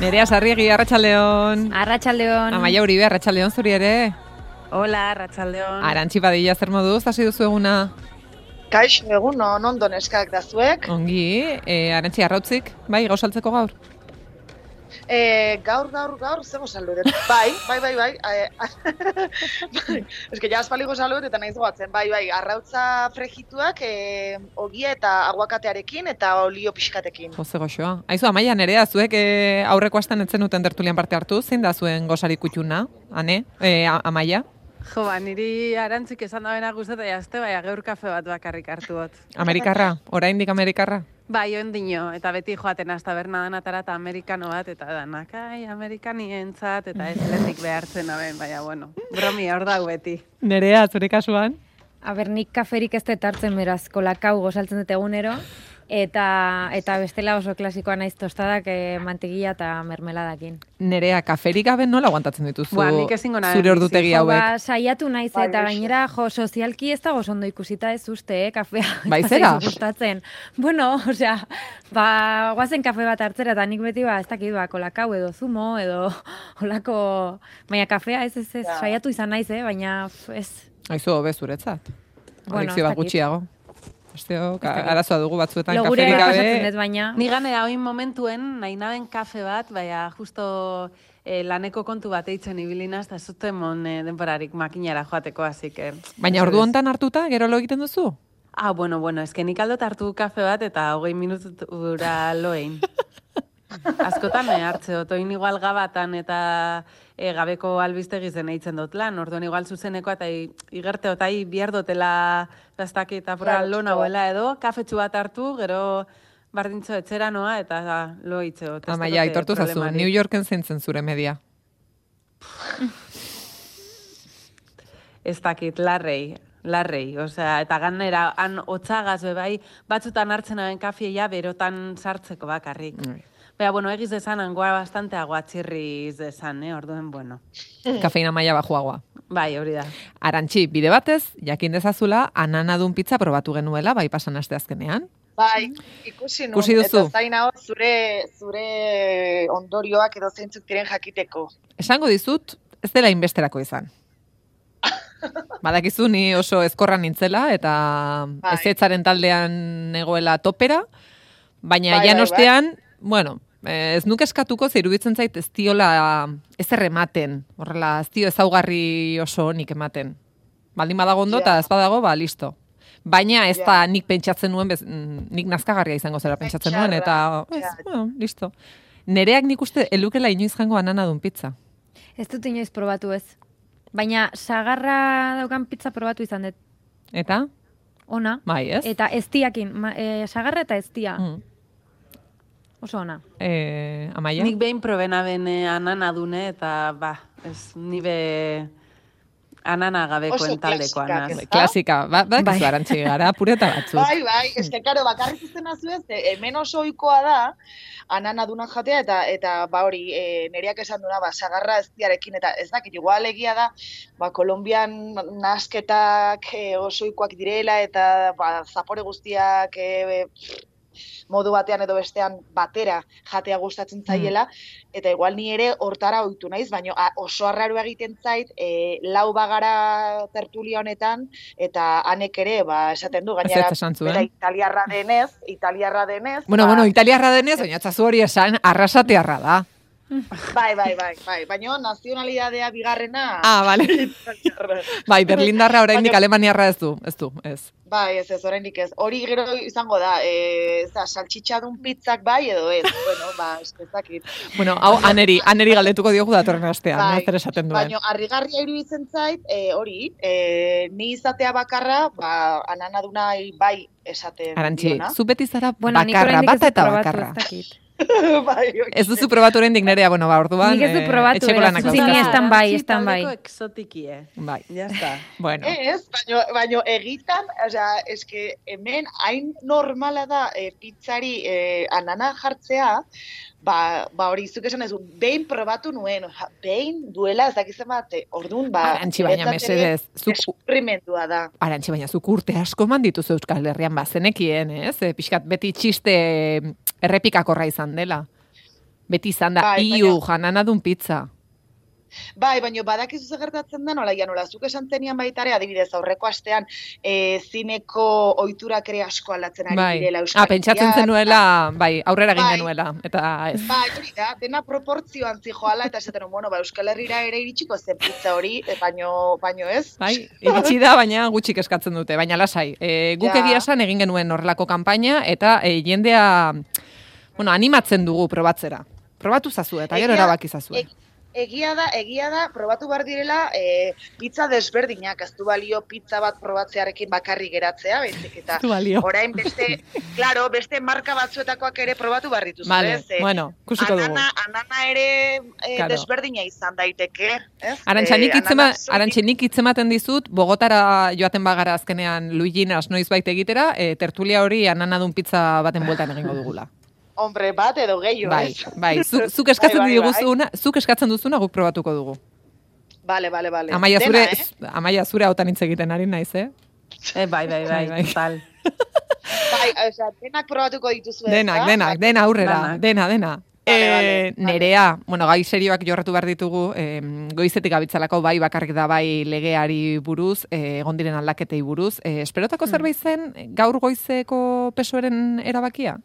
Nerea Sarriegi, Arratxaldeon. Arratxaldeon. Amaia Uribe, Arratxaldeon zuri ere. Hola, Arratxaldeon. Arantxi badilla zer moduz, hasi duzu eguna. Kaixo egun, non ondo neskak da zuek. Ongi, e, Arantxi arrautzik, bai, gauzaltzeko gaur. E, gaur, gaur, gaur, zego saludet. Bai, bai, bai, bai. E, bai. Ez que ja aspaligo saludet eta nahiz goatzen. Bai, bai, arrautza frejituak e, ogia eta aguakatearekin eta olio pixkatekin. Jose goxoa. Aizu, Amaia, nerea, zuek e, aurreko astan etzen duten tertulian parte hartu, zein da zuen gozari kutxuna, ane, e, Amaia? Jo, ba, niri arantzik esan da bena guztetan jazte, bai, gaur kafe bat bakarrik hartu dut. Amerikarra, oraindik Amerikarra? Bai, ondino, eta beti joaten az taberna danatara eta amerikano bat, eta danak, ai, amerikanientzat, eta ez letik behartzen aben, baina, bueno, bromi hor dau beti. Nerea, zure kasuan? Aber, nik kaferik ez dut hartzen beraz, kolakau gozaltzen dut egunero, eta eta bestela oso klasikoa naiz tostadak e, mantegia eta mermeladakin. Nerea, kaferik gabe nola aguantatzen dituzu Ba, nik ezingo nahi zure ordutegi hauek? ba, saiatu naiz Bai, eta gainera jo sozialki ez dago ondo ikusita ez uste, eh, kafea. Bai, zera? gustatzen. Bueno, osea, ba, guazen kafe bat hartzera eta nik beti ba, ez dakit ba, kolakau edo zumo edo holako, baina kafea ez ez ez, Ja. saiatu izan naiz, eh, baina ez. Aizu, hobe zuretzat. Bueno, gutxiago. Dakit. arazoa dugu batzuetan kaferik gabe. baina... Ni ganera oin momentuen, nahi naben kafe bat, baina justo eh, laneko kontu bat eitzen ibilinaz, eta zuten mon eh, denborarik makinara joateko, así que... Baina ordu hontan hartuta, gero lo egiten duzu? Ah, bueno, bueno, eske nik aldot hartu kafe bat eta hogei minutura loein. Askotan eh, hartze dut, oin igual gabatan eta e, gabeko albistegi zen eitzen dut lan, orduan igual zuzeneko eta igerte otai bihar dotela gaztaki eta pura Claro, lo claro. nagoela edo, kafetxu bat hartu, gero bardintzo etxera noa eta da, lo hitze Amaia, dut, eh, aitortu zazu. New Yorken zintzen zure media. Ez dakit, larrei, larrei, osea, eta ganera, han otzagaz bai, batzutan hartzen aben kafia berotan sartzeko bakarrik. Bai. Baina, bueno, egiz desan, angoa bastante aguatxirriz desan, eh? orduen, bueno. Kafeina maila bajuagoa. Bai, hori da. Arantxi, bide batez, jakin dezazula, ananadun pizza probatu genuela, bai pasan aste azkenean. Bai, ikusi. Ikusi duzu? Eta zain hau zure, zure ondorioak edo zeintzuk diren jakiteko. Esango dizut, ez dela inbesterako izan. Badakizu ni oso ezkorra nintzela eta Bai. ezetzaren taldean negoela topera, baina Bai, jan bai, ostean, bueno, ez nuke eskatuko ze iruditzen zait ez diola ezer ematen, horrela, ez dio ezaugarri oso onik ematen. Baldin badago ondo eta Ja. ez badago, ba, listo. Baina ez da nik pentsatzen nuen, bez, nik nazkagarria izango zera pentsatzen nuen, eta ez, ja. bueno, listo. Nereak nik uste elukela inoiz jango ananadun pizza. Ez dut inoiz probatu ez. Baina sagarra daukan pizza probatu izan dut. Eta? Ona. Bai, ez? Eta eztiakin, ma, e, sagarra eta eztia. Mm. Oso ona. Eh, amaia? Nik behin probena bene anana dune, eta ba, ez nibe anana gabekoen Oso taldekoa klasikak, naz. ez? Klasika, ba, ba, Bai. arantxi gara, pureta batzuk. Bai, bai, eske, karo, bakarrik izena zuez, hemen oso ohikoa da, ananadunak jatea, eta eta ba hori, e, nereak esan duna, ba, sagarra ez diarekin, eta ez dakit, igual egia da, ba, Kolombian nasketak e, oso ohikoak direla, eta ba, zapore guztiak e, modu batean edo bestean batera jatea gustatzen zaiela, eta igual ni ere hortara ohitu naiz, baina oso arraro egiten zait, e, lau bagara tertulia honetan, eta hanek ere, ba, esaten du, gainera, bera italiarra denez, italiarra denez, Bueno, ba, bueno, italiarra denez, baina txazu hori esan, arrasatearra da. Bai, bai, bai, bai, baina nazionalidadea bigarrena, Ah, vale. italiarra. Bai, berlindarra oraindik alemaniarra ez du, ez du, ez. Bai, ez ez, oraindik ez. Hori gero izango da, e, za, saltxitxadun pizzak bai edo ez, bueno, ba, ez ez dakit. Bueno, hau aneri, aneri galdetuko diogu datorren astean, Bai, no zer esaten duen. Baina, harrigarria iruditzen zait, e, hori, e, ni izatea bakarra, ba, ananaduna bai esaten Arantxi, zu beti zara Bueno, bakarra, bata dut eta bakarra. Bai. Ez duzu probatu oraindik nerea, bueno, ba, orduan, Nik ez dut eh, probatu, beraz, lanak estan bai, estan bai. exotikie. Bai, Ya está. bueno. Ez, baino, baino egitan, osea, eske hemen hain normala da e, pizzari e, anana jartzea, ba, ba hori zuk esan ez, behin probatu nuen, oza, behin duela ez dakizen bat, e, orduan, ba, Arantxi, baina mesedez, zuk da. Arantxi, baina zuk urte asko eman dituzu Euskal Herrian bazenekien, ez? E, pixkat beti txiste errepikakorra izan dela. Beti izan da, Bai, iu, jananadun pizza. Bai, baina badakizu ze gertatzen da, nola, ja, nola, zuk esan zenian baitare, adibidez, aurreko astean, e, zineko oiturak ere asko aldatzen ari Bai. direla Euskal Ah, pentsatzen zenuela, bai, aurrera egin Bai. genuela, eta ez. Bai, hori da, dena proportzioan zijoala, eta esaten, nuen, bueno, ba, Euskal Herrira ere iritsiko zen pizza hori, e, baino, baino ez. Bai, iritsi da, baina gutxik eskatzen dute, baina lasai. E, guk Ja. egia esan egin genuen horrelako kanpaina, eta e, jendea, bueno, animatzen dugu probatzera. Probatu zazu, eta gero erabaki zazue. e- Egia da, egia da, probatu behar direla, e, pizza desberdinak, ez du balio pizza bat probatzearekin bakarrik geratzea, baizik eta orain beste, claro, beste marka batzuetakoak ere probatu behar dituzu, Vale, ez? E, bueno, ikusiko dugu. anana, anana ere e, Claro. desberdina izan daiteke, ez? Arantxa, nik E, nik hitzematen dizut, Bogotara joaten bagara azkenean Luiginas noiz baita egitera, e, tertulia hori ananadun pizza baten bueltan egingo dugula. Hombre, bat edo gehiago, Bai, bai, zu, zuk eskatzen Bai, bai, bai. diguzuna, zuk eskatzen duzuna guk probatuko dugu. Bale, bale, bale. Amaia Dena, zure, eh? amaia zure hautan hitz egiten ari naiz, eh? Eh, bai, bai, bai, Bai, bai. total. Bai, osea, denak probatuko dituzu Denak, denak, dena aurrera, dena, dena. Vale, Eh, vale, vale. nerea, bueno, gai serioak jorratu behar ditugu, eh, goizetik gabitzalako bai bakarrik da bai legeari buruz, eh, egon diren aldaketei buruz. Eh, esperotako Hmm. zerbait zen gaur goizeko pesoeren erabakia?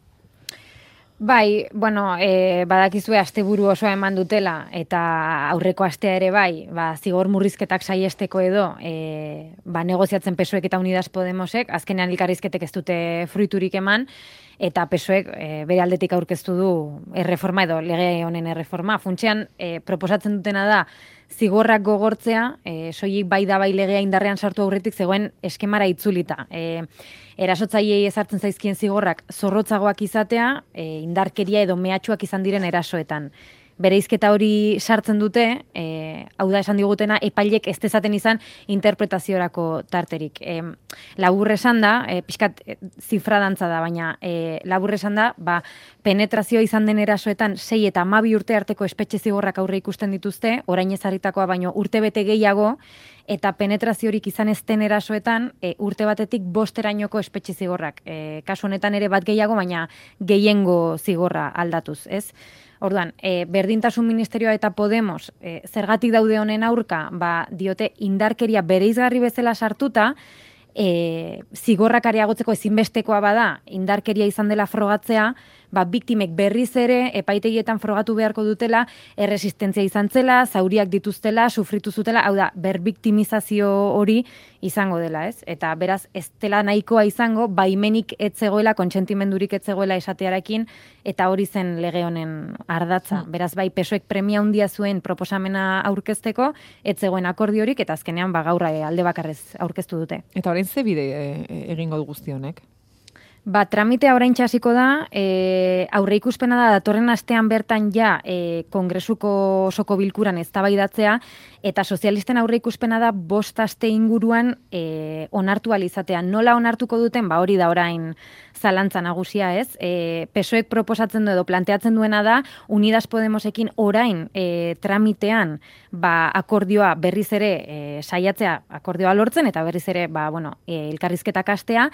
Bai, bueno, e, badakizue asteburu osoa eman dutela eta aurreko astea ere bai, ba, zigor murrizketak saiesteko edo, e, ba, negoziatzen pesoek eta Unidas Podemosek, azkenean elkarrizketek ez dute fruiturik eman, eta pesoek e, bere aldetik aurkeztu du erreforma edo lege honen erreforma. Funtxean, e, proposatzen dutena da, zigorrak gogortzea, e, soilik bai da bai legea indarrean sartu aurretik zegoen eskemara itzulita. E, erasotzaileei ezartzen zaizkien zigorrak zorrotzagoak izatea, e, indarkeria edo mehatxuak izan diren erasoetan. Bereizketa hori sartzen dute, e, hau da esan digutena, epailek ez dezaten izan interpretaziorako tarterik. E, labur esan da, e, pixkat e, zifra dantza da, baina e, labur esan da, ba, penetrazioa izan den erasoetan sei eta amabi urte arteko espetxe zigorrak aurre ikusten dituzte, orain ezarritakoa baino urte bete gehiago, eta penetraziorik izan ez den erasoetan e, urte batetik bosterainoko espetxe zigorrak. E, kasu honetan ere bat gehiago, baina gehiengo zigorra aldatuz, ez? Orduan, e, berdintasun ministerioa eta Podemos e, zergatik daude honen aurka, ba, diote indarkeria bereizgarri bezala sartuta, e, zigorrak areagotzeko ezinbestekoa bada, indarkeria izan dela frogatzea, ba, biktimek berriz ere epaitegietan frogatu beharko dutela, erresistentzia izan zela, zauriak dituztela, sufritu zutela, hau da, berbiktimizazio hori izango dela, ez? Eta beraz, ez dela nahikoa izango, baimenik etzegoela, kontsentimendurik etzegoela esatearekin, eta hori zen lege honen ardatza. Beraz, bai, pesoek premia handia zuen proposamena aurkezteko, etzegoen akordiorik, eta azkenean, ba, gaur eh, alde bakarrez aurkeztu dute. Eta ze bide eh, egingo du guzti honek? Ba, tramitea orain hasiko da, e, aurre ikuspena da datorren astean bertan ja e, kongresuko osoko bilkuran eztabaidatzea eta sozialisten aurre ikuspena da bost aste inguruan e, onartu alizatea. Nola onartuko duten, ba hori da orain zalantza nagusia ez. E, pesoek proposatzen du edo planteatzen duena da, Unidas Podemosekin orain e, tramitean ba, akordioa berriz ere e, saiatzea akordioa lortzen eta berriz ere ba, bueno, e, elkarrizketak astea,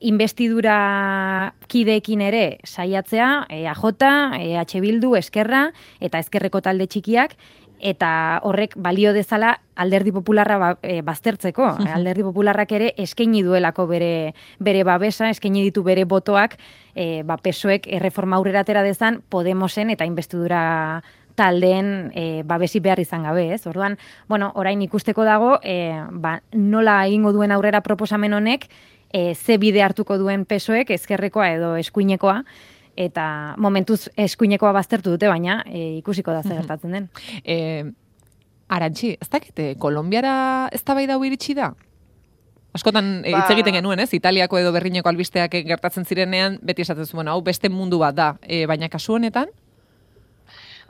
investidura kideekin ere saiatzea, EAJ, EH Bildu, Eskerra eta Eskerreko talde txikiak, eta horrek balio dezala alderdi popularra ba, e, baztertzeko. alderdi popularrak ere eskaini duelako bere, bere babesa, eskaini ditu bere botoak, e, ba, pesoek erreforma aurrera atera dezan, Podemosen eta investidura taldeen e, babesi behar izan gabe, ez? Orduan, bueno, orain ikusteko dago, e, ba, nola egingo duen aurrera proposamen honek, e, ze bide hartuko duen pesoek, ezkerrekoa edo eskuinekoa, eta momentuz eskuinekoa baztertu dute, baina e, ikusiko da zer gertatzen den. E, arantxi, ez dakite, Kolombiara ez da bai dau iritsi da? Askotan eh, hitz Ba- egiten genuen, ez? Italiako edo berrineko albisteak gertatzen zirenean, beti esaten zuen, hau beste mundu bat da. E, baina kasu honetan,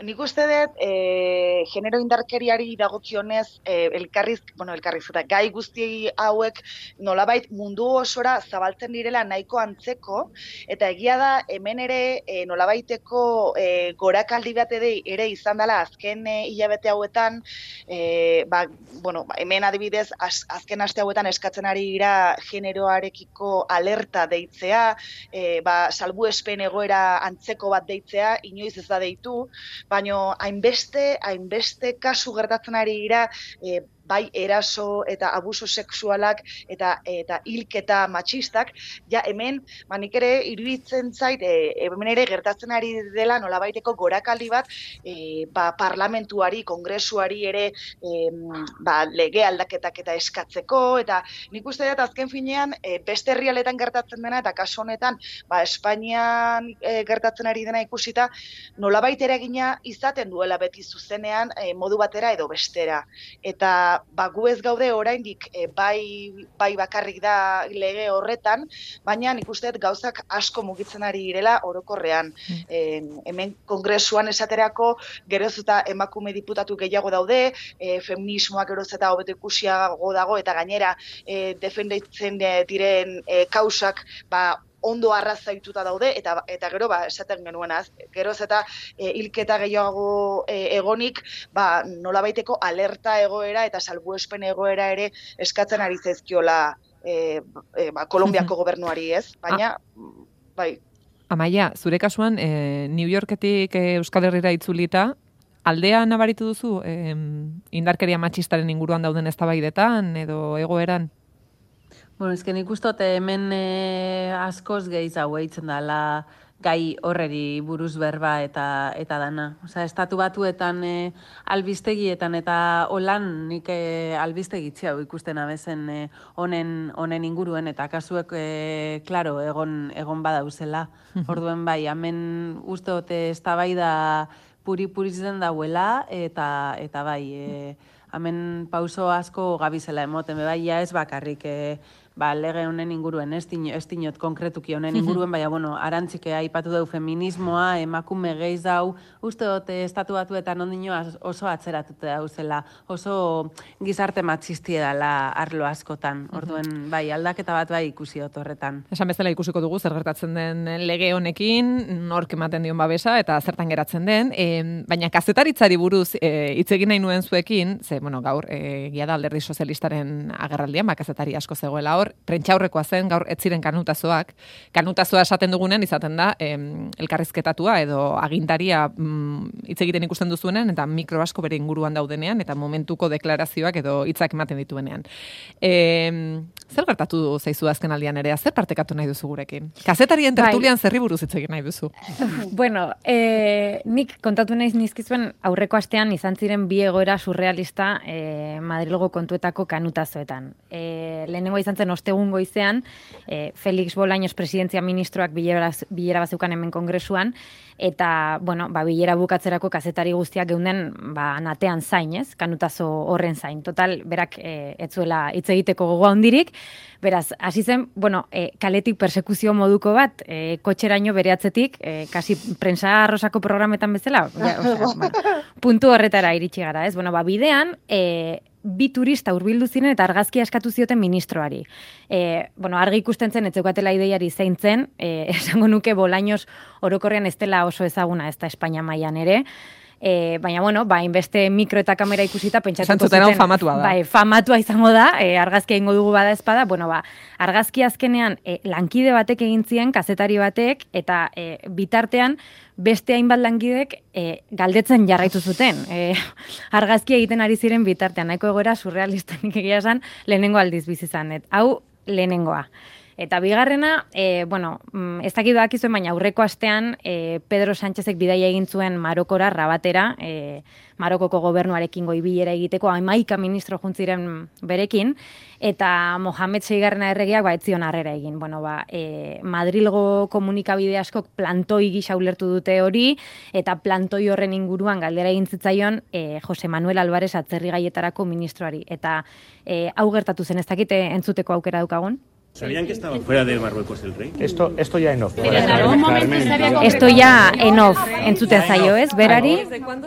nik uste dut, e, genero indarkeriari dagokionez, e, elkarriz, bueno, elkarriz, eta gai guzti hauek nolabait mundu osora zabaltzen direla nahiko antzeko, eta egia da, hemen ere e, nolabaiteko e, gorakaldi bat ere izan dela azken e, hilabete hauetan, e, ba, bueno, hemen adibidez, az, azken aste hauetan eskatzen ari gira generoarekiko alerta deitzea, e, ba, salbu espen egoera antzeko bat deitzea, inoiz ez da deitu, baino hainbeste, hainbeste kasu gertatzen ari dira, e, bai eraso eta abuso sexualak eta eta hilketa matxistak, ja hemen, ba nik ere iruditzen zait, e, hemen ere gertatzen ari dela nolabaiteko gorakaldi bat, e, ba, parlamentuari, kongresuari ere e, ba, lege aldaketak eta eskatzeko, eta nik uste dut azken finean e, beste herrialetan gertatzen dena, eta kaso honetan, ba, Espainian e, gertatzen ari dena ikusita, nolabait eragina izaten duela beti zuzenean e, modu batera edo bestera. Eta ba, gu ez gaude oraindik e, bai, bai bakarrik da lege horretan, baina nik uste gauzak asko mugitzen ari direla orokorrean. E, hemen kongresuan esaterako geroz eta emakume diputatu gehiago daude, e, feminismoak geroz eta hobeto ikusiago dago, eta gainera e, defenditzen diren e, kausak ba, ondo arrazaituta daude eta eta gero ba esaten genuenaz gero eta e, hilketa gehiago e, egonik ba nolabaiteko alerta egoera eta salbuespen egoera ere eskatzen ari zaizkiola e, e, ba, Kolombiako gobernuari ez baina bai Amaia, zure kasuan, e, New Yorketik e, Euskal Herrira itzulita, aldea nabaritu duzu e, indarkeria matxistaren inguruan dauden eztabaidetan edo egoeran? Bueno, ezken ikustote hemen e, askoz gehiz hau eitzen dela gai horreri buruz berba eta eta dana. Osea, estatu batuetan e, albistegietan eta holan nik e, albistegitzi hau ikusten abezen e, honen honen inguruen eta kasuek e, claro, egon egon badauzela. Orduen bai, hemen uste dute eztabaida puri puritzen dauela eta eta bai, e, hemen pauso asko gabizela emoten bai, ja ez bakarrik e, ba, lege honen inguruen, ez, ez dinot konkretuki honen inguruen, baina, bueno, arantzike aipatu dau feminismoa, emakume gehiz dau, uste dute estatu batu eta nondino oso atzeratute dauzela, oso gizarte matxistie dela arlo askotan, orduen, bai, aldaketa bat bai ikusi dut horretan. Esan bezala ikusiko dugu, zer gertatzen den lege honekin, nork ematen dion babesa, eta zertan geratzen den, e, baina kazetaritzari buruz e, hitz egin nahi nuen zuekin, ze, bueno, gaur, e, gia da alderdi sozialistaren agerraldian, ba, kazetari asko zegoela hor, prentxaurrekoa zen, gaur ez ziren kanutazoak. Kanutazoa esaten dugunen izaten da em, elkarrizketatua edo agintaria mm, hitz egiten ikusten duzuenen eta mikro asko bere inguruan daudenean eta momentuko deklarazioak edo hitzak ematen dituenean. E, zer gertatu zaizu azken aldian ere, zer partekatu nahi duzu gurekin? Kazetarien bai. tertulian bai. zerri buruz hitz egin nahi duzu? bueno, e, nik kontatu naiz nizkizuen aurreko astean izan ziren bi egoera surrealista e, Madrilgo kontuetako kanutazoetan. E, lehenengo izan zen ostegun goizean, e, Felix Bolaños presidentzia ministroak bilera, bilera bazukan hemen kongresuan, eta, bueno, ba, bilera bukatzerako kazetari guztiak geunden, ba, natean zain, ez? Kanutazo horren zain. Total, berak, e, etzuela hitz egiteko gogoa hondirik, beraz, hasi zen, bueno, e, kaletik persekuzio moduko bat, e, kotxeraino bere atzetik, e, kasi prensa arrosako programetan bezala, ja, bueno, puntu horretara iritsi gara, ez? Bueno, ba, bidean, e, bi turista hurbildu ziren eta argazkia eskatu zioten ministroari. E, bueno, argi ikusten zen, etzeukatela ideiari zein zen, e, esango nuke bolainos orokorrean ez dela oso ezaguna ez da Espainia mailan ere, E, baina, bueno, ba, inbeste mikro eta kamera ikusita, pentsatuko zuten. famatua da. Bai, famatua izango da, e, argazkia ingo dugu bada espada, bueno, ba, argazki azkenean e, lankide batek egin zien, kazetari batek, eta e, bitartean, beste hainbat langidek e, galdetzen jarraitu zuten. E, argazkia egiten ari ziren bitartean, nahiko egoera surrealistanik egia esan, lehenengo aldiz bizizan. Et, hau, lehenengoa. Eta bigarrena, e, bueno, mm, ez dakit dakizuen, baina aurreko astean e, Pedro Sánchezek bidaia egin zuen Marokora, rabatera, e, Marokoko gobernuarekin goibilera egiteko, amaika ministro juntziren berekin, eta Mohamed Seigarrena erregiak ba, etzion harrera egin. Bueno, ba, e, Madrilgo komunikabide askok plantoi gisa ulertu dute hori, eta plantoi horren inguruan galdera egin zitzaion e, Jose Manuel Alvarez atzerri gaietarako ministroari. Eta e, hau gertatu zen ez dakite entzuteko aukera dukagun? ¿Sabían que estaba fuera de Marruecos el rey? Esto, esto ya en off. Esto ja en off entzuten zaio ez, berari,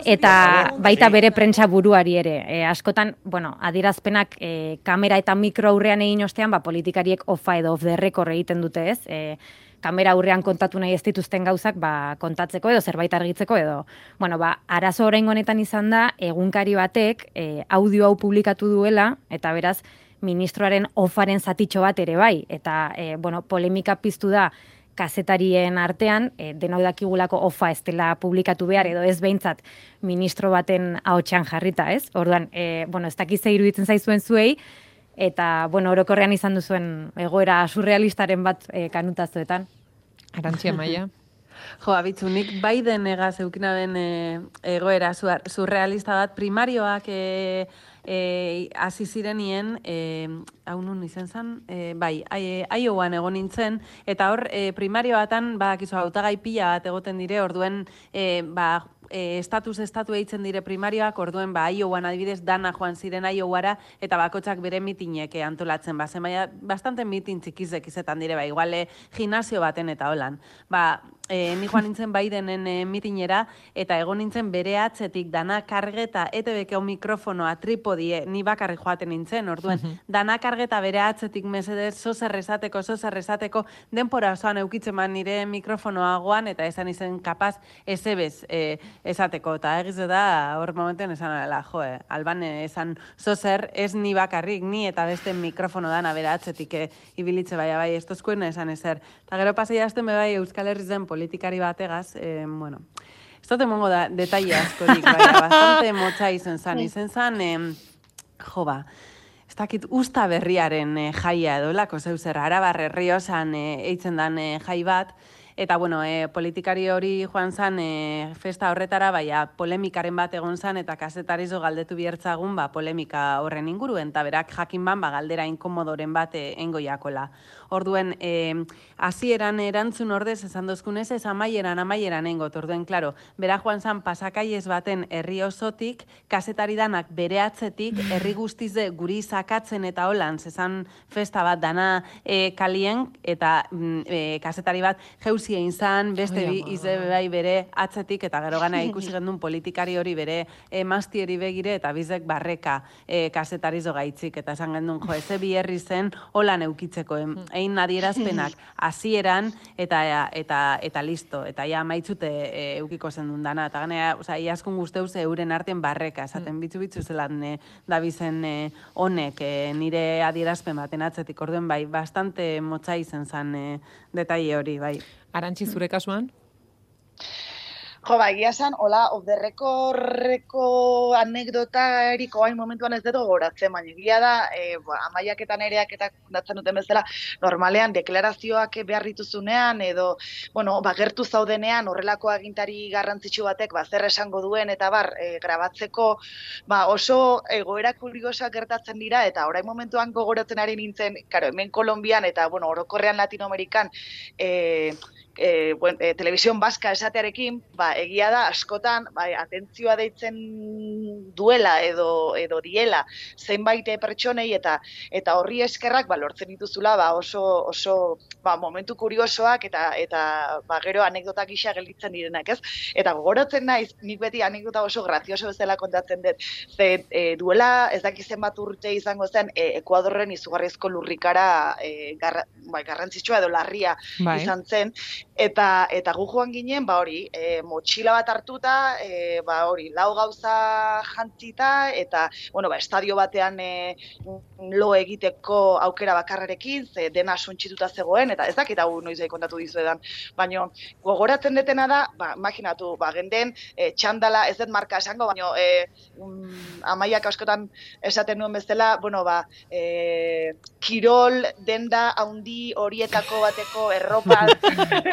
eta baita bere prentsa buruari ere. E, askotan, bueno, adierazpenak e, kamera eta mikro aurrean egin ostean, ba, politikariek ofa edo off the record egiten dute ez. E, kamera aurrean kontatu nahi ez dituzten gauzak ba, kontatzeko edo zerbait argitzeko edo. Bueno, ba, arazo orain honetan izan da, egunkari batek e, audio hau publikatu duela, eta beraz, ministroaren ofaren zatitxo bat ere bai, eta e, bueno, polemika piztu da kazetarien artean, e, denok dakigulako ofa ez dela publikatu behar, edo ez behintzat ministro baten ahotsan jarrita, ez? Orduan, e, bueno, ez dakize iruditzen zaizuen zuei, eta, bueno, orokorrean izan duzuen egoera surrealistaren bat e, kanutazuetan. Arantzia maia. Jo, abitzu, nik bai denegaz eukina den e, egoera sur- surrealista bat, primarioak e, e, hasi zirenien, e, hau nun izen zen, e, bai, ai- Iowan egon nintzen, eta hor e, primarioatan, badakizu, hautagai pila bat egoten dire, orduen, e, ba, e, estatus estatu eitzen dire primarioak, orduen ba Iowan adibidez dana joan ziren Iowara eta bakotsak bere mitinek eh, antolatzen ba baina bastante mitin txikizek izetan dire ba iguale gimnasio baten eta holan. Ba E, ni joan nintzen Bidenen e, mitinera, eta egon nintzen bere atzetik dana kargeta, ETB-ko mikrofonoa, tripodie, ni bakarri joaten nintzen, orduen, dana kargeta bere atzetik mesedez, zozer esateko, zozer esateko, denpora osoan eukitzen man nire mikrofonoa goan, eta esan izen kapaz, ezebez e, esateko, eta egiz da, hor momenten esan ala, jo, eh, alban esan zozer, ez ni bakarrik, ni eta beste mikrofono dana bere atzetik e, ibilitze bai, bai, ez tozkuen esan ezer. Eta gero pasei hasten be bai Euskal Herri zen politikari bategaz, eh, bueno, ez dut emongo da, detaile askorik, bai, bastante motza izen zan, izen zan, jo ba, ez dakit usta berriaren eh, jaia edo lako zeuzer, arabarre riosan eh, eitzen dan eh, jai bat, Eta, bueno, e, politikari hori joan zan e, festa horretara, baina polemikaren bat egon zan, eta kasetarizo galdetu biertzagun, ba, polemika horren inguruen, eta berak jakin ban, ba, galdera inkomodoren bat e, engoiakola. Orduen, e, hasieran erantzun ordez, esan dozkunez, ez amaieran, amaieran engot. Orduen, klaro, bera joan zan pasakaiez baten herri osotik, kasetari danak bere atzetik, herri guztize guri sakatzen eta holan, zezan festa bat dana e, kalien, eta mm, e, kasetari bat jeuzi egin zan, beste bi ize bai bere atzetik, eta gero gana ikusi gendun politikari hori bere emastieri begire, eta bizek barreka e, kasetarizo gaitzik, eta esan gendun, jo, eze bi herri zen, holan eukitzeko, em, egin adierazpenak hasieran eta eta eta listo eta ja maitzute e, eukiko zen dana. Eta ganea osea iaskun guzteuz euren artean barreka. Esaten bitzu bitzu zelan e, dabizen e, honek e, nire adierazpen baten atzetik. Orduen bai bastante motza izen zan e, detaile hori bai. Arantzi zure kasuan? Jo, ba, egia esan, hola, oberrekorreko anekdota eriko hain momentuan ez dut gogoratzen, baina egia da, e, ba, amaiak eta nereak eta datzen duten bezala, normalean, deklarazioak behar dituzunean, edo, bueno, ba, gertu zaudenean, horrelako agintari garrantzitsu batek, ba, zer esango duen, eta bar, e, grabatzeko, ba, oso egoera kuriosak gertatzen dira, eta orain momentuan gogoratzen ari nintzen, karo, hemen Kolombian, eta, bueno, orokorrean Latinoamerikan, e, e, buen, e, telebizion baska esatearekin, ba, egia da askotan bai, atentzioa deitzen duela edo edo diela zenbait pertsonei eta eta horri eskerrak ba, lortzen dituzula ba, oso oso ba, momentu kuriosoak eta eta ba, gero anekdotak gisa gelditzen direnak, ez? Eta gogoratzen naiz, nik beti anekdota oso grazioso bezala kontatzen dut. Ze e, duela ez daki zenbat urte izango zen e, Ekuadorren izugarrizko lurrikara e, garra, bai, garrantzitsua edo larria Bai. izan zen eta eta gu joan ginen ba hori e, motxila bat hartuta e, ba hori lau gauza jantzita eta bueno ba estadio batean e, lo egiteko aukera bakarrarekin ze dena suntsituta zegoen eta ez dakit hau noiz kontatu dizuedan. Baino gogoratzen detena da ba imaginatu ba genden e, txandala ez dut marka esango baino e, um, amaiak askotan esaten nuen bezala bueno ba e, kirol denda handi horietako bateko erropa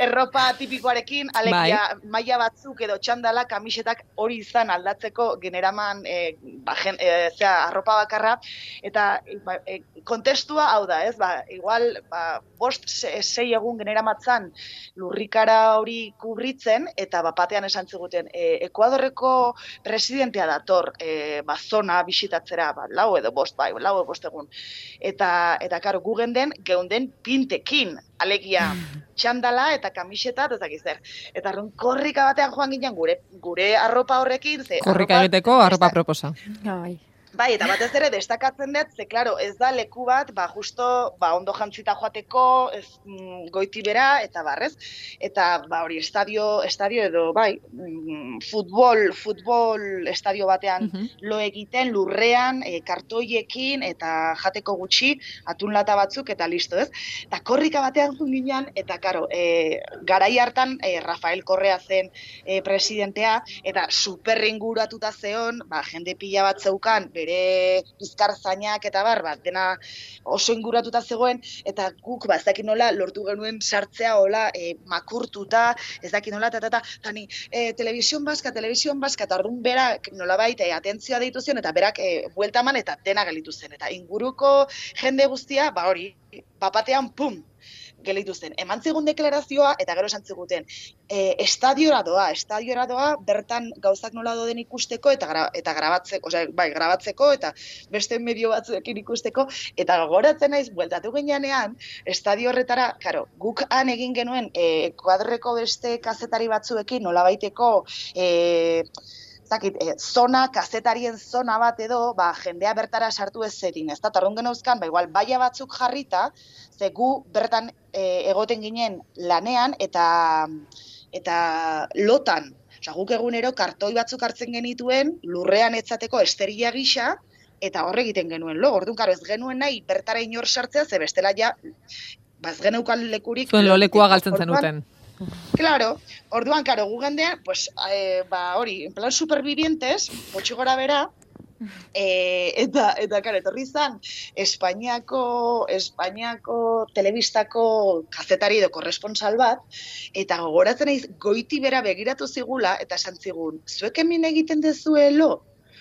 erropa tipikoarekin, alegia maila batzuk edo txandala kamisetak hori izan aldatzeko generaman e, ba, gen, e, zera, arropa bakarra, eta ba, e, kontestua hau da, ez? Ba, igual, ba, bost sei egun generamatzan lurrikara hori kubritzen, eta bapatean esan ziguten, e, Ekuadorreko presidentea dator e, ba, zona bisitatzera, ba, lau edo bost, bai, lau edo bost egun. Eta, eta karo, gugen den, geunden pintekin, alegia txandala eta kamiseta eta zakiz zer. Eta arrun korrika batean joan ginen gure gure arropa horrekin. Ze, korrika egiteko arropa proposa. Bai. Bai, eta batez ere destakatzen dut, ze claro, ez da leku bat, ba justo, ba ondo jantzita joateko, ez mm, goiti bera eta barrez. Eta ba hori estadio, estadio edo bai, mm, futbol, futbol estadio batean uh lo egiten lurrean, e, kartoiekin eta jateko gutxi, atun lata batzuk eta listo, ez? Eta korrika batean ginean eta karo, e, garai hartan e, Rafael Correa zen e, presidentea eta super inguratuta zeon, ba jende pila bat zeukan bere bizkar zainak eta bar, bat, dena oso inguratuta zegoen, eta guk, ba, ez dakit nola, lortu genuen sartzea, hola, e, makurtuta, ez dakit nola, eta, eta, eta, ni, e, telebizion bazka, telebizion bazka, eta orduan berak, nola baita, e, atentzioa deitu zion, eta berak, e, bueltaman, eta dena gelitu zen, eta inguruko jende guztia, ba hori, bapatean, pum, gelitu zen. Eman zigun deklarazioa, eta gero esan ziguten, e, estadiora doa, estadiora doa, bertan gauzak nola doden ikusteko, eta, gra, eta grabatzeko, osea, bai, grabatzeko, eta beste medio batzuekin ikusteko, eta gogoratzen naiz, bueltatu ginean, estadio horretara, karo, guk han egin genuen, e, kuadreko beste kazetari batzuekin, nola baiteko, e, zakit, e, zona, kazetarien zona bat edo, ba, jendea bertara sartu ez zedin, ez da, tarrun genauzkan, ba, igual, baia batzuk jarrita, ze gu bertan e, egoten ginen lanean, eta eta lotan, Osa, guk egunero kartoi batzuk hartzen genituen, lurrean etzateko esteria gisa, eta horre egiten genuen lo. Orduan, karo, ez genuen nahi bertara inor sartzea, ze bestela ja, ba, ez geneukan lekurik. Zuen lo lekua galtzen zenuten. Claro, orduan, karo, gugendean, pues, eh, ba, hori, en plan supervivientes, potxi gora bera, e, eta, eta, karo, etorri zan, Espainiako, Espainiako telebistako kazetari edo korresponsal bat, eta gogoratzen naiz goiti bera begiratu zigula, eta esan zigun, zuek hemen egiten dezuelo?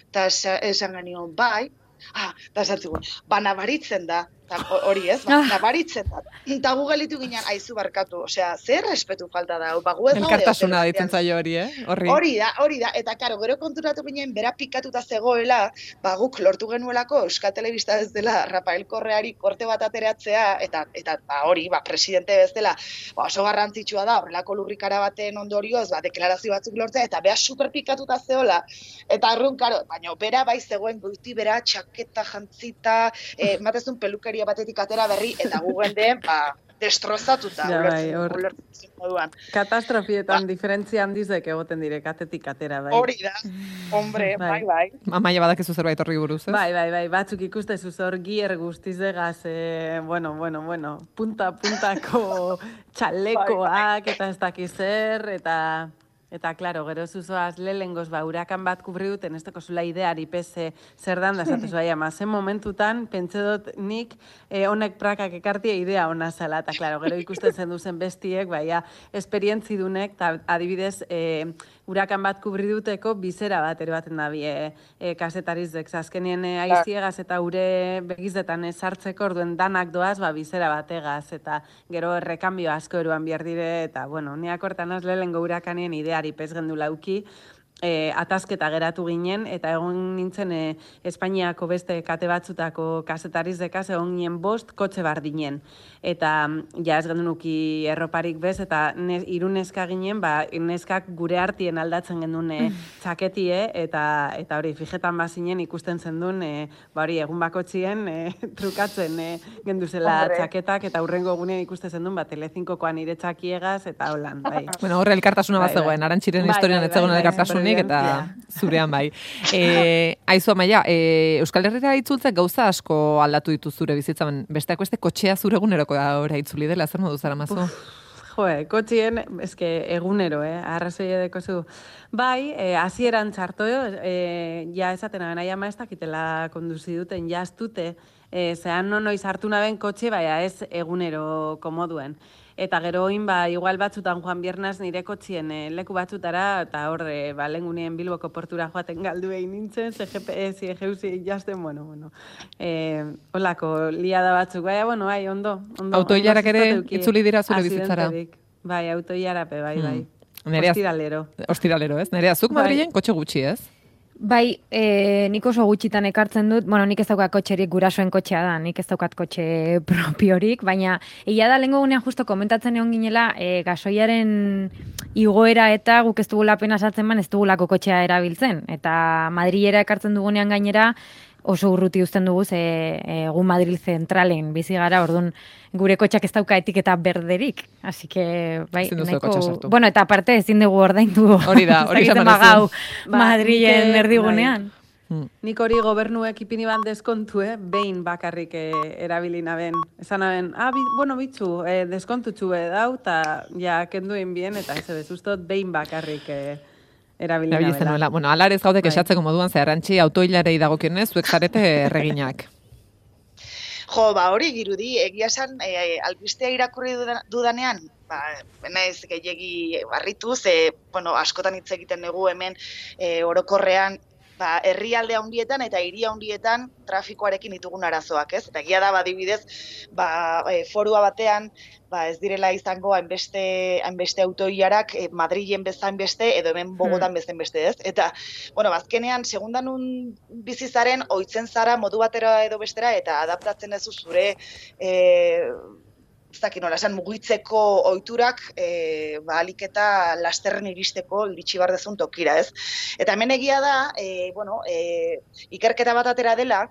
Eta esan genion, bai, ah, eta esan zigun, ba, nabaritzen da, hori ez, ba, ah. nabaritzen da. Eta gu galitu ginen, aizu barkatu, osea, zer respetu falta da, ba, gu ez Elkartasuna ditzen zaio hori, eh? Horri. Hori da, hori da, eta karo, gero konturatu ginen, bera pikatuta zegoela, ba, guk lortu genuelako, Euskal Telebista ez dela, Rafael Korreari korte bat ateratzea, eta, eta ba, hori, ba, presidente ez dela, ba, oso garrantzitsua da, horrelako lurrikara baten ondorioz, ba, deklarazio batzuk lortzea, eta bea super pikatuta zeola, eta arrun, karo, baina, bera bai zegoen goiti bera, txaketa jantzita, eh, matezun pelukari historia batetik atera berri eta den, ba, destrozatuta. Ja, bai, hor... Katastrofietan ba. diferentzia handizek egoten dire katetik atera, bai. Hori da, hombre, bai, bai. Amaia badak ezu zerbait horri buruz, ez? Bai, bai, bai, batzuk ikuste zuzor gier guztiz egaz, eh, bueno, bueno, bueno, punta, puntako txalekoak, bai, bai. eta ez dakizer, eta Eta, klaro, gero zuzoaz lehengoz, ba, urakan bat kubri duten, ez dako zula ideari pese zer dan, da zatez bai, ama, zen momentutan, pentsa dut nik, eh, honek prakak ekartia idea ona zala, eta, klaro, gero ikusten zen duzen bestiek, bai, esperientzi dunek, eta adibidez, eh, urakan bat kubri duteko bizera bat ere baten da bi e, e, kasetarizek. Azkenien e, aiziegaz eta ure begizetan sartzeko orduen danak doaz, ba, bizera bategaz. Eta gero errekambio asko eruan behar dire eta, bueno, niak hortan az lehengo urakanien ideari pez gendu lauki, e, atazketa geratu ginen, eta egon nintzen e, Espainiako beste kate batzutako kasetariz dekaz, egon ginen bost kotxe bardinen. Eta ja ez gendunuki erroparik bez, eta ne, iruneska ginen, ba, neskak gure hartien aldatzen gendune mm. txaketie, eta eta hori, fijetan bazinen ikusten zen duen, e, ba hori, egun bakotxien e, trukatzen e, genduzela txaketak, eta hurrengo egunean ikusten zen duen, ba, telezinkokoan ire txakiegaz, eta holan, bai. Bueno, horre elkartasuna bai, bat zegoen, bai. arantxiren bai, historian bai, ez zegoen elkartasunik, eta zurean bai. E, aizu amaia, e, Euskal Herriera itzultzek gauza asko aldatu ditu zure bizitzamen. Besteak beste kotxea zure eguneroko da ora itzuli dela, zer modu zara mazu? Joe, kotxien, eske egunero, eh? arrazoi edeko zu. Bai, e, azieran txarto, e, ja esaten abena, ja maestak itela konduzi duten, jaztute, e, zehan no noiz hartu naben kotxe, baina ez egunero komoduen. Eta gero oin, ba, igual batzutan Juan Biernas nire kotxien eh, leku batzutara, eta hor, eh, ba, lengunien Bilboko portura joaten galdu egin nintzen, ze GPS, egeusi, jasten, bueno, bueno. Eh, olako, liada batzuk, baina, bueno, bai, ondo. ondo Autoilarak ere itzuli dira zure bizitzara. Bai, autoilarape, bai, bai. Hmm. Nerea- Ostiralero. Ostiralero, ez? Nerea, zuk Bai. Madrilen kotxe gutxi, ez? Bai, e, nik oso gutxitan ekartzen dut, bueno, nik ez daukat kotxerik gurasoen kotxea da, nik ez daukat kotxe propiorik, baina egia da lengo gunean justo komentatzen egon ginela, e, gasoiaren igoera eta guk ez dugula pena sartzen man, ez dugulako kotxea erabiltzen. Eta Madrilera ekartzen dugunean gainera, oso urruti uzten dugu, ze e, gu Madril zentralen bizi gara, orduan gure kotxak ez dauka etiketa berderik. Así que, bai, sartu. Bueno, eta aparte ezin dugu ordaindu. Hori da, hori behar gau Ba, Madrilen eh, erdigunean. Hmm. Nik hori gobernuek ipini ban deskontu, eh? behin bakarrik eh, erabili naben. Esan naben, ah, bi, bueno, bitzu, eh, deskontutxu be dau, eta ja, kenduen bien, eta ez edo, ustot behin bakarrik eh, erabili zenuela. Bueno, ala ere ez gaude Bai. kexatzeko moduan, ze arantxi autoilarei dagokionez, zuek zarete erreginak. Jo, ba hori girudi, egia esan, e, albistea irakurri dudan- dudanean, ba, naiz gehiegi barritu, ze, bueno, askotan hitz egiten dugu hemen e, orokorrean, ba, herrialde handietan eta hiri handietan trafikoarekin ditugun arazoak, ez? Eta egia da, badibidez, ba, e, forua batean, ba, ez direla izango hainbeste, hainbeste autoiarak e, Madrilen bezain beste edo hemen Bogotan bezain beste, ez? Eta, bueno, bazkenean, segundan un bizizaren, oitzen zara modu batera edo bestera, eta adaptatzen duzu zure, e, ez dakit nola, esan mugitzeko ohiturak e, ba, alik eta lasterren iristeko iritsi bar dezun tokira, ez? Eta hemen egia da, e, bueno, e, ikerketa bat atera dela,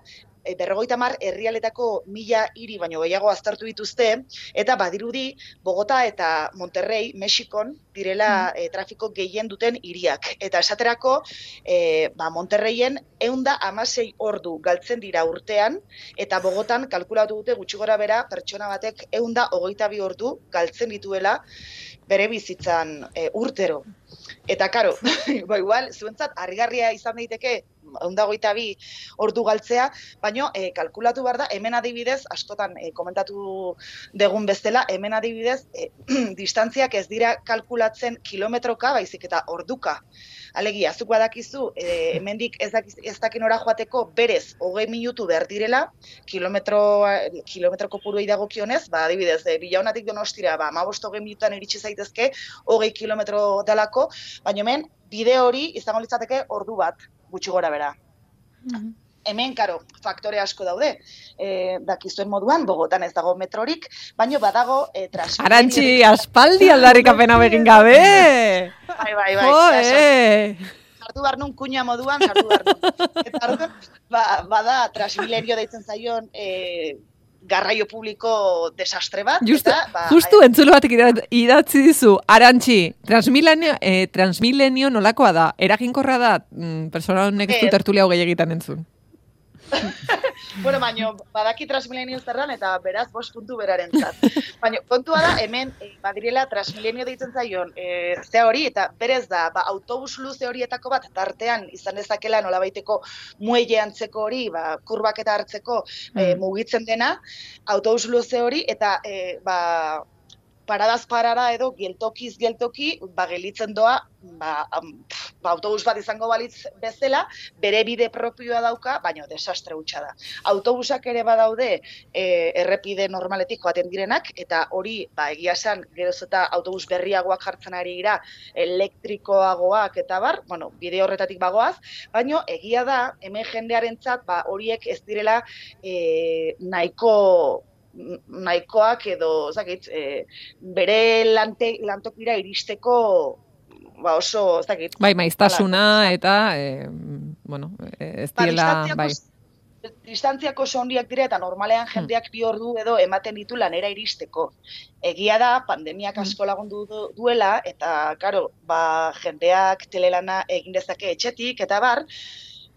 e, berrogeita mar herrialetako mila hiri baino gehiago aztertu dituzte, eta badirudi Bogota eta Monterrey, Mexikon, direla e, trafiko gehien duten hiriak. Eta esaterako, e, ba, Monterreyen eunda amasei ordu galtzen dira urtean, eta Bogotan kalkulatu dute gutxi gora bera pertsona batek eunda hogeita bi ordu galtzen dituela bere bizitzan e, urtero. Eta karo, ba igual, zuentzat, harrigarria izan daiteke, eunda hogeita bi ordu galtzea, baino e, kalkulatu behar da, hemen adibidez, askotan e, komentatu degun bezala, hemen adibidez, e, distantziak ez dira kalkulatzen kilometroka, baizik eta orduka. Alegia, zuk badakizu, e, hemendik ez, dakiz, ez dakin ora joateko berez hogei minutu behar direla, kilometro, kilometro kopuruei dagokionez, ba, adibidez, e, bilaunatik donostira, ba, ma hogei minutuan iritsi zaitezke, hogei kilometro dalako, baina hemen, bide hori izango litzateke ordu bat, gutxi gora bera. Hemen, karo, faktore asko daude. E, dakizuen moduan, Bogotan ez dago metrorik, baino badago e, Transmilenio- Arantxi, aspaldi aldarrikapena begin gabe! Bai, bai, bai. Jo, ja, eh! sartu behar nun kuña moduan, sartu behar nun. Eta ba, bada, Transmilenio deitzen zaion e, garraio publiko desastre bat. Justu, eta, ba, justu entzulo batek ida- idatzi dizu, Arantxi, Transmilenio, eh, Transmilenio nolakoa da? Eraginkorra da, mm, persona honek ez du Ez. tertulia hogei egiten entzun. Bueno, baino, badaki Transmilenio zerran eta beraz bost puntu beraren zat. Baina, kontua da, hemen, e, badirela Transmilenio deitzen zaion, e, ze hori, eta berez da, ba, autobus luze horietako bat, tartean izan dezakela nolabaiteko muelle antzeko hori, ba, kurbak eta hartzeko e, mugitzen dena, autobus luze hori, eta e, ba, paradaz parara edo geltokiz geltoki ba gelitzen doa ba, ba, autobus bat izango balitz bezala bere bide propioa dauka baina desastre hutsa da. Autobusak ere badaude e, errepide normaletik joaten direnak eta hori ba egia esan geroz eta autobus berriagoak jartzen ari dira elektrikoagoak eta bar bueno bide horretatik bagoaz baino egia da hemen jendearentzat ba horiek ez direla e, nahiko nahikoak edo, zakit, e, bere lante, lantokira iristeko ba oso, zakit. Bai, maiztasuna eta, eh, bueno, eh, ez Ba, diela, bai. Distantziako oso handiak dira eta normalean Hmm. jendeak bi ordu edo ematen ditu lanera iristeko. Egia da, pandemiak Hmm. asko lagundu du- duela, eta, karo, ba, jendeak telelana egin dezake etxetik, eta bar,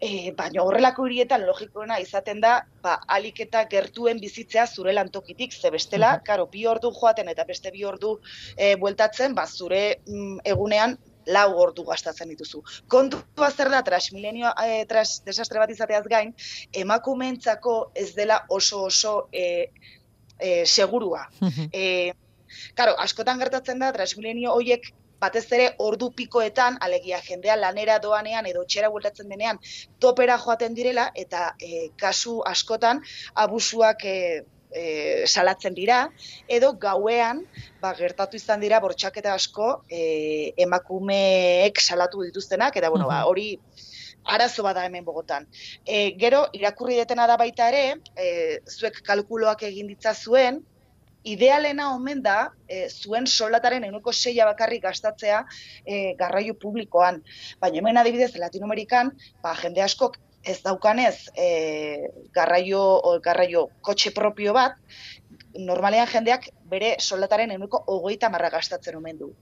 E, baina horrelako hirietan logikoena izaten da, ba, alik eta gertuen bizitzea zure lantokitik, ze bestela, Mhm. karo, bi ordu joaten eta beste bi ordu e, bueltatzen, ba, zure mm, egunean lau ordu gastatzen dituzu. Kontua zer da, Transmilenio e, tras, desastre bat izateaz gain, emakumeentzako ez dela oso oso e, e, segurua. E, Karo, askotan gertatzen da, transmilenio hoiek batez ere ordu pikoetan, alegia jendea lanera doanean edo txera bueltatzen denean topera joaten direla, eta e, kasu askotan abusuak e, e, salatzen dira, edo gauean, ba, gertatu izan dira bortxaketa asko e, emakumeek salatu dituztenak, eta bueno, ba, hori arazo bada hemen Bogotan. E, gero, irakurri detena da baita ere, e, zuek kalkuloak egin ditza zuen, idealena omen da, e, zuen solataren enuko seia bakarrik gastatzea e, garraio publikoan. Baina hemen adibidez, Latinoamerikan, ba, jende askok ez daukanez e, garraio, o, garraio kotxe propio bat, normalean jendeak bere solataren enuko ogoita marra gastatzen omen du.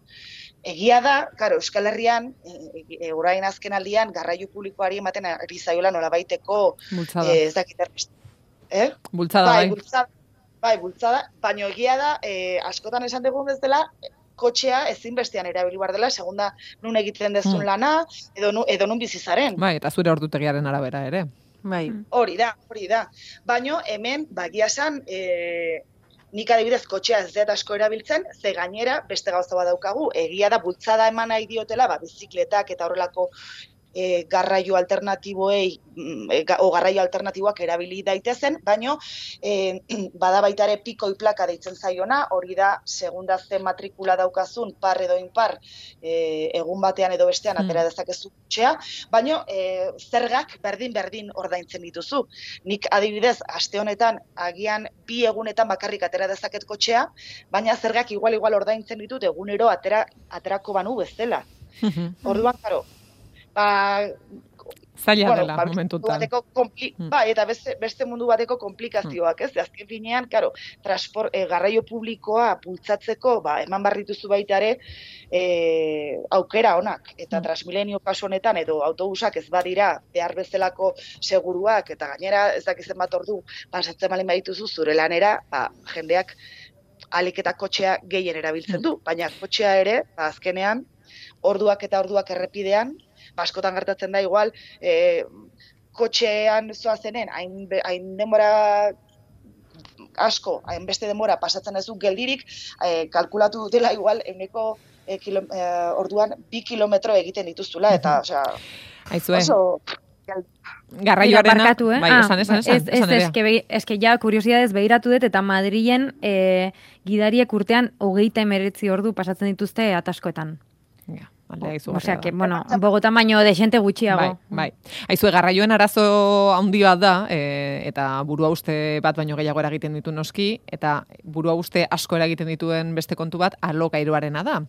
Egia da, karo, Euskal Herrian, e, e, orain azken aldian, garraio publikoari ematen ari zaiola nola baiteko, e, ez dakit Eh? Bultzada, bai, bai. bultzada, bai, bultzada, baina egia da, e, askotan esan dugun bezala, kotxea ezinbestean erabili behar dela, segunda nun egiten dezun Hmm. lana, edo, nu, edo nun bizizaren. Bai, eta zure ordutegiaren arabera ere. Bai. Hori da, hori da. Baino hemen bagia san, e, nik adibidez kotxea ez dut asko erabiltzen, ze gainera beste gauza bat daukagu, egia da bultzada eman nahi diotela, ba, bizikletak eta horrelako e, garraio alternatiboei, mm, e, ga- o garraio alternatiboak erabili daitezen, baino e, bada baita ere pikoi plaka deitzen zaiona, hori da segunda ze matrikula daukazun par edo inpar e, egun batean edo bestean Hmm. atera dezakezu kotxea, baino e, zergak berdin-berdin ordaintzen dituzu. Nik adibidez, aste honetan agian bi egunetan bakarrik atera dezaket kotxea, baina zergak igual-igual ordaintzen ditut egunero atera, aterako banu bezala. Orduan, karo, ba, Zaila bueno, dela, ba, momentutan. kompli, Mm. bai, eta beste, beste mundu bateko komplikazioak, ez? Azken finean, karo, transport, eh, garraio publikoa bultzatzeko, ba, eman barrituzu baita ere, eh, aukera onak. Eta Mm. Transmilenio kasu honetan, edo autobusak ez badira behar bezalako seguruak, eta gainera ez dakizen bat ordu, pasatzen balin badituzu zure lanera, ba, jendeak alik eta kotxea gehien erabiltzen du, baina kotxea ere, ba, azkenean, orduak eta orduak errepidean, ba, askotan gertatzen da igual, e, kotxean zoazenen, hain, hain denbora asko, hainbeste denbora pasatzen ez du geldirik, e, kalkulatu dutela igual, euneko e, kilo, e, orduan bi kilometro egiten dituztula, eta, osea, Aizue, oso... garraioarena... Eh? Bai, Ah, esan, esan, esan. Ez, ez, esan Nerea. eske, eske ja, kuriosidadez behiratu dut, eta Madrilen eh, gidariek urtean hogeita emeretzi ordu pasatzen dituzte ataskoetan. Aldea izugarria Osea, que, bueno, Bogotan baino de xente gutxiago. Bai, bai. Aizue, garraioen arazo handi bat da, e, eta burua uste bat baino gehiago eragiten ditu noski, eta burua uste asko eragiten dituen beste kontu bat alokairuarena da.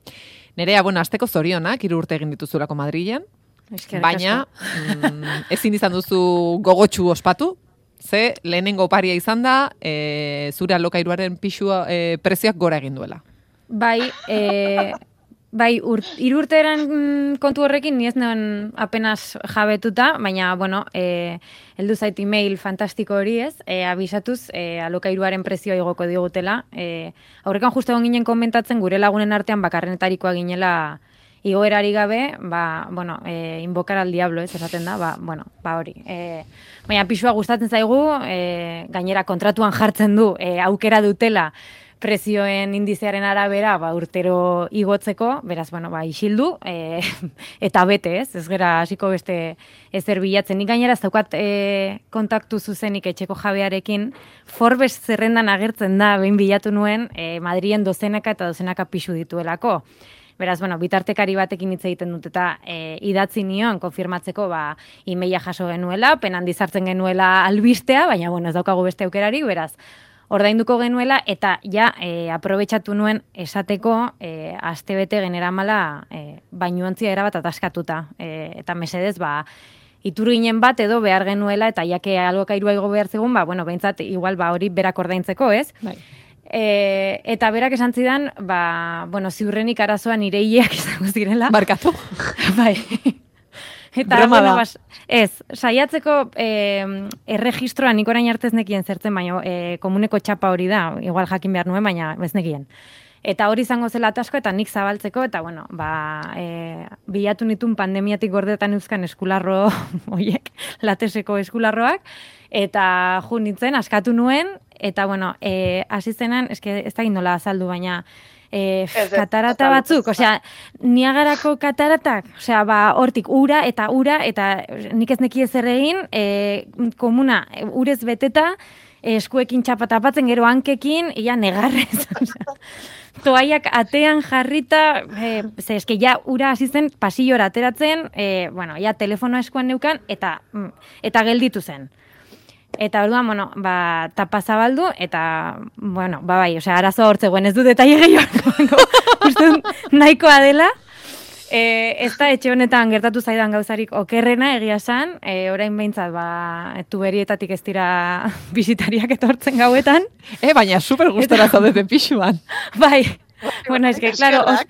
Nerea, bueno, azteko zorionak, hiru urte egin dituzulako Madrilen, Eskerrik baina mm, ezin izan duzu gogotsu ospatu, ze lehenengo paria izan da, e, zure alokairuaren pixua, e, prezioak gora egin duela. Bai, e, bai, ur, irurteran mm, kontu horrekin ni ez neuen apenas jabetuta, baina, bueno, e, heldu zait email fantastiko hori ez, e, abisatuz, e, alokairuaren prezioa igoko digutela. E, aurrekan justu egon ginen komentatzen gure lagunen artean bakarrenetarikoa ginela igoerari gabe, ba, bueno, e, invocar al diablo, ez, esaten da, ba, bueno, ba hori. E, baina pisua gustatzen zaigu, e, gainera kontratuan jartzen du, e, aukera dutela, prezioen indizearen arabera ba, urtero igotzeko, beraz, bueno, ba, isildu, e, eta bete, ez? Ez gera hasiko beste ezer bilatzen. Nik gainera ez daukat e, kontaktu zuzenik etxeko jabearekin, Forbes zerrendan agertzen da, behin bilatu nuen, e, Madrien dozenaka eta dozenaka pixu dituelako. Beraz, bueno, bitartekari batekin hitz egiten dut eta e, idatzi nion konfirmatzeko ba emaila jaso genuela, penan dizartzen genuela albistea, baina bueno, ez daukagu beste aukerarik, beraz, ordainduko genuela eta ja e, aprobetxatu nuen esateko e, astebete generamala e, bainuontzia erabat ataskatuta. E, eta mesedez, ba, iturginen bat edo behar genuela eta jake alokairua igo behar zegun, ba, bueno, behintzat igual ba, hori berak ordaintzeko, ez? Bai. E, eta berak esan zidan, ba, bueno, ziurrenik arazoan ireiak izango zirela. Barkatu. bai. Eta, Broma bueno, bas, ez, saiatzeko eh, erregistroa nik orain arte nekien zertzen, baina eh, komuneko txapa hori da, igual jakin behar nuen, baina ez nekien. Eta hori izango zela atasko eta nik zabaltzeko, eta bueno, ba, e, bilatu nitun pandemiatik gordetan euskan eskularro hoiek, lateseko eskularroak, eta ju nintzen, askatu nuen, eta bueno, eh, hasi zenan, eske ez da nola azaldu, baina eh, Ez, ez, katarata azaldu, batzuk, ez, osea, niagarako kataratak, osea, ba, hortik ura eta ura, eta nik ez neki ezer egin, eh, komuna, urez beteta, eskuekin txapatapatzen, gero hankekin, ia negarrez. Toaiak atean jarrita, e, ze eske ja ura hasi zen pasillora ateratzen, e, bueno, ja telefonoa eskuan neukan eta mm, eta gelditu zen. Eta orduan, bueno, ba, tapa zabaldu, eta, bueno, ba, bai, osea, arazo hortzegoen ez du detaile gehiago, uste nahikoa dela, e, ez da etxe honetan gertatu zaidan gauzarik okerrena egia esan, e, orain behintzat, ba, tuberietatik ez dira bisitariak etortzen gauetan, E, baina super gustora zaudete pixuan. bai, bueno, es que, claro, os.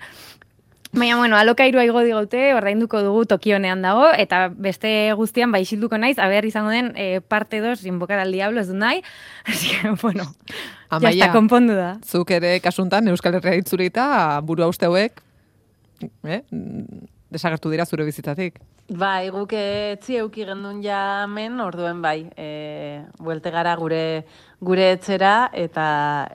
Baina, bueno, alokairua igo digote, ordainduko dugu tokionean dago, eta beste guztian bai isilduko naiz, aber izango den eh, parte 2 invocar al diablo ez du nahi, así que, bueno, Amaia, está, konpondu da. zuk ere kasuntan Euskal Herria itzulita buru uste hauek eh? desagertu dira zure bizitatik. Bai, guk etzi euki gendun ja hemen, orduen bai, e, buelte gara gure gure etxera, eta,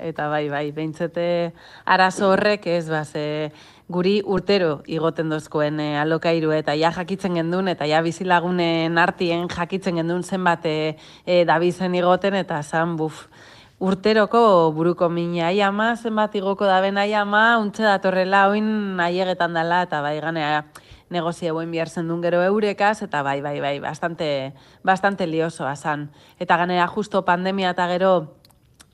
eta bai, bai, behintzete arazo horrek ez, ba, ze guri urtero igoten dozkoen e, alokairu, eta ja jakitzen gendun, eta ja bizilagunen artien jakitzen gendun zenbat e, e, dabizen igoten, eta zan, buf, urteroko buruko mina, ai ama, zenbat igoko da ben, ai ama, untxe datorrela, oin aiegetan dela, eta bai, ganea, negozio buen behar zendun gero eurekaz, eta bai, bai, bai, bastante, bastante liosoa zan. Eta ganera justo pandemia eta gero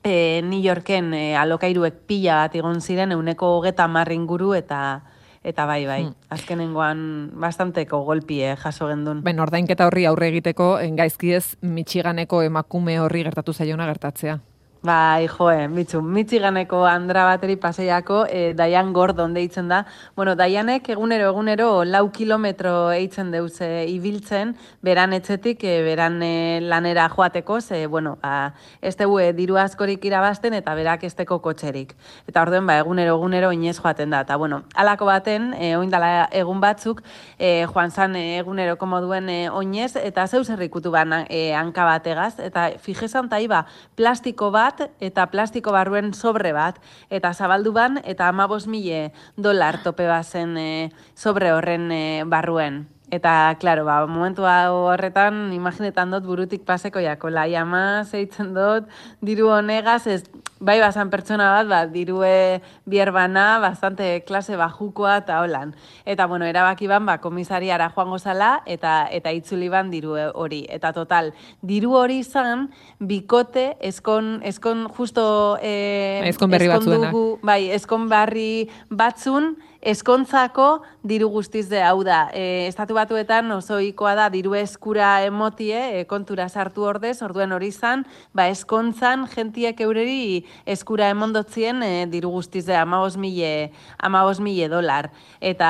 e, New Yorken e, alokairuek pila bat egon ziren, euneko hogeta inguru eta eta bai, bai, Hmm. azkenengoan bastanteko golpie jaso gendun. Ben, ordainketa horri aurre egiteko, en gaizkiez Michiganeko emakume horri gertatu zaiona gertatzea. Bai, joe, mitzu, Michiganeko andra bateri paseiako, e, Diane Gordon deitzen da. Bueno, Dianek egunero, egunero, lau kilometro eitzen deuz e, ibiltzen, beran etxetik, e, beran e, lanera joateko, ze, bueno, ba, ez dugu e, diru askorik irabazten eta berak esteko kotxerik. Eta orduen, ba, egunero, egunero inez joaten da. Eta, bueno, alako baten, e, oindala egun batzuk, e, joan zan e, egunero komo duen e, oinez, eta zeu zer ikutu ban e, hanka bategaz, eta fijesan ta iba, plastiko bat, eta plastiko barruen sobre bat, eta zabaldu ban, eta amabos mile dolar tope bazen e, sobre horren e, barruen. Eta, klaro, ba, momentu horretan, imaginetan dut burutik paseko jako, lai ama zeitzen dut, diru honegaz, ez, bai bazan pertsona bat, ba, dirue bier bana, bastante klase bajukoa eta holan. Eta, bueno, erabaki ban, ba, komisariara joango zala, eta, eta itzuli ban diru hori. Eta total, diru hori izan, bikote, eskon, eskon justo... E, Ezkon berri batzuenak. dugu- bai, eskon barri batzun, eskontzako diru guztiz de hau da. E, estatu batuetan oso ohikoa da diru eskura emotie, e, kontura sartu ordez, orduen hori izan, ba eskontzan gentiek eureri eskura emondotzien e, diru guztiz de amabos mille, amabos mille dolar. Eta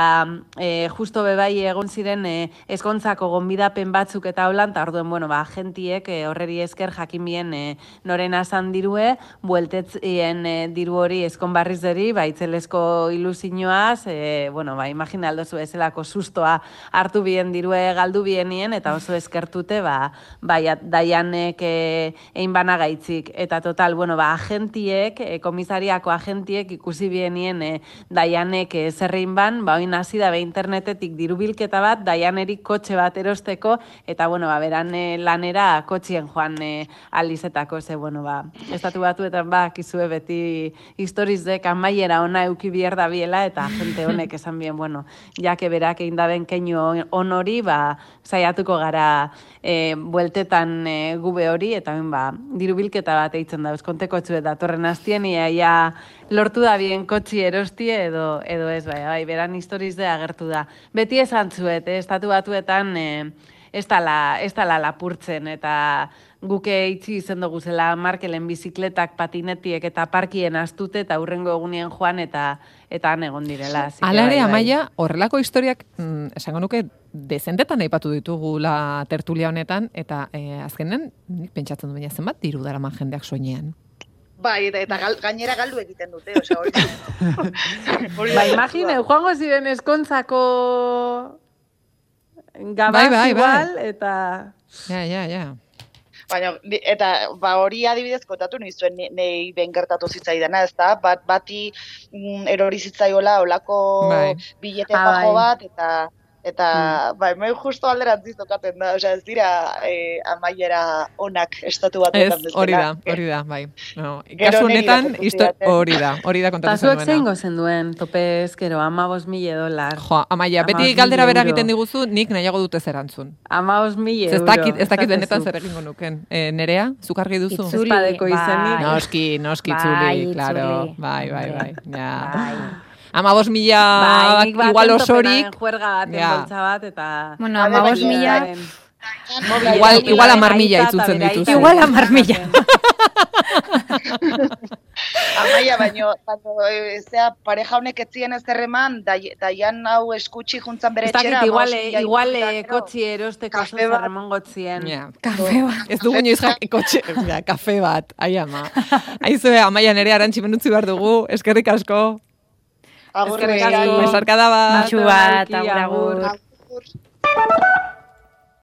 e, justo bebai egon ziren e, eskontzako gonbidapen batzuk eta holan, eta orduen, bueno, ba, gentiek e, horreri esker jakin bien e, noren asan dirue, bueltetzien e, diru hori eskon barriz deri, ba, itzelesko ilusinoaz, e, bueno, ba, imagina aldozu ezelako sustoa hartu bien dirue galdu bienien, eta oso eskertute, ba, bai, daianek e, egin bana. Eta total, bueno, ba, agentiek, e, komisariako agentiek ikusi bienien e, daianek e, zerrein ban, ba, oin hasi da be internetetik diru bilketa bat, daianerik kotxe bat erosteko, eta, bueno, ba, beran e, lanera kotxien joan e, alizetako, ze, bueno, ba, estatu batuetan ba, kizue beti historizek amaiera ona euki bier da biela, eta gente honek esan bien, bueno, jake berak egin daben keinu on hori, ba, saiatuko gara e, bueltetan e, gube hori, eta ben, ba, diru bilketa bat eitzen da, eskonteko txue datorren hastien, ia, ia lortu da bien kotxi erostie edo, edo ez, bai, bai, beran historiz de agertu da. Beti esan zuet, eh, estatu batuetan, e, ez dala, ez dala lapurtzen, eta guke itzi izen dugu zela Markelen bizikletak, patinetiek eta parkien astute eta hurrengo egunien joan eta eta han egon direla. ere, bai, bai. Amaia, horrelako historiak, mm, esango nuke, dezentetan aipatu ditugula tertulia honetan, eta eh, azkenen, nik pentsatzen du baina zenbat diru daraman jendeak soinean. Bai, eta, eta gal, gainera galdu egiten dute, osea, hori. Ba, imagine, joango ziren eskontzako gabaz Bai, bai, bai. igual, eta... Ja, ja, ja. Baina, eta ba, hori adibidez kontatu nizuen ni- nei ben gertatu zitzaidana, ez da? Bat, bati mm, erori zitzaiola olako Bai. bilete Ah, bajo bat, eta eta bai, mai justo alderantziz tokaten da, osea, ez dira eh, amaiera onak estatu Ez, batetan bezala. hori da, hori da, bai. No, kasu honetan, hori da, hori da kontatu zuek zenuena. zein gozen duen, tope ezkero, ama bos mile dolar. Jo, amaia, beti galdera bera egiten diguzu, nik nahiago dute zerantzun. Ama bos mile Ez euro. dakit, ez dakit benetan zer egingo nuken. E, nerea, zuk argi duzu? Itzuli, bai. Noski, noski Bai, itzuli, itzuli. claro. Bai, bai, bai. Ja. Bai. Ama bos mila Bai, baten igual osorik. Juerga baten Ja. boltsa bat, eta... Bueno, amabos baina- mila, Igual- igual hamar mila itzultzen aita dituzu. Igual hamar mila. Amaia, baino, baino e, zea, pareja honek etzien ez erreman, dai- daian hau eskutsi juntzan bere etxera. igual, mila igual eh, gero. kotxi erosteko oso bat. zerremon gotzien. Ja. kafe bat. Ez dugu inoiz jak kotxe, kafe bat, ai ama. Aizue, amaia nere arantxi menutzi behar dugu, eskerrik asko. Agur, Eskerrik asko. Besarkada bat. Matxu bat, Agur, agur, agur. Agur.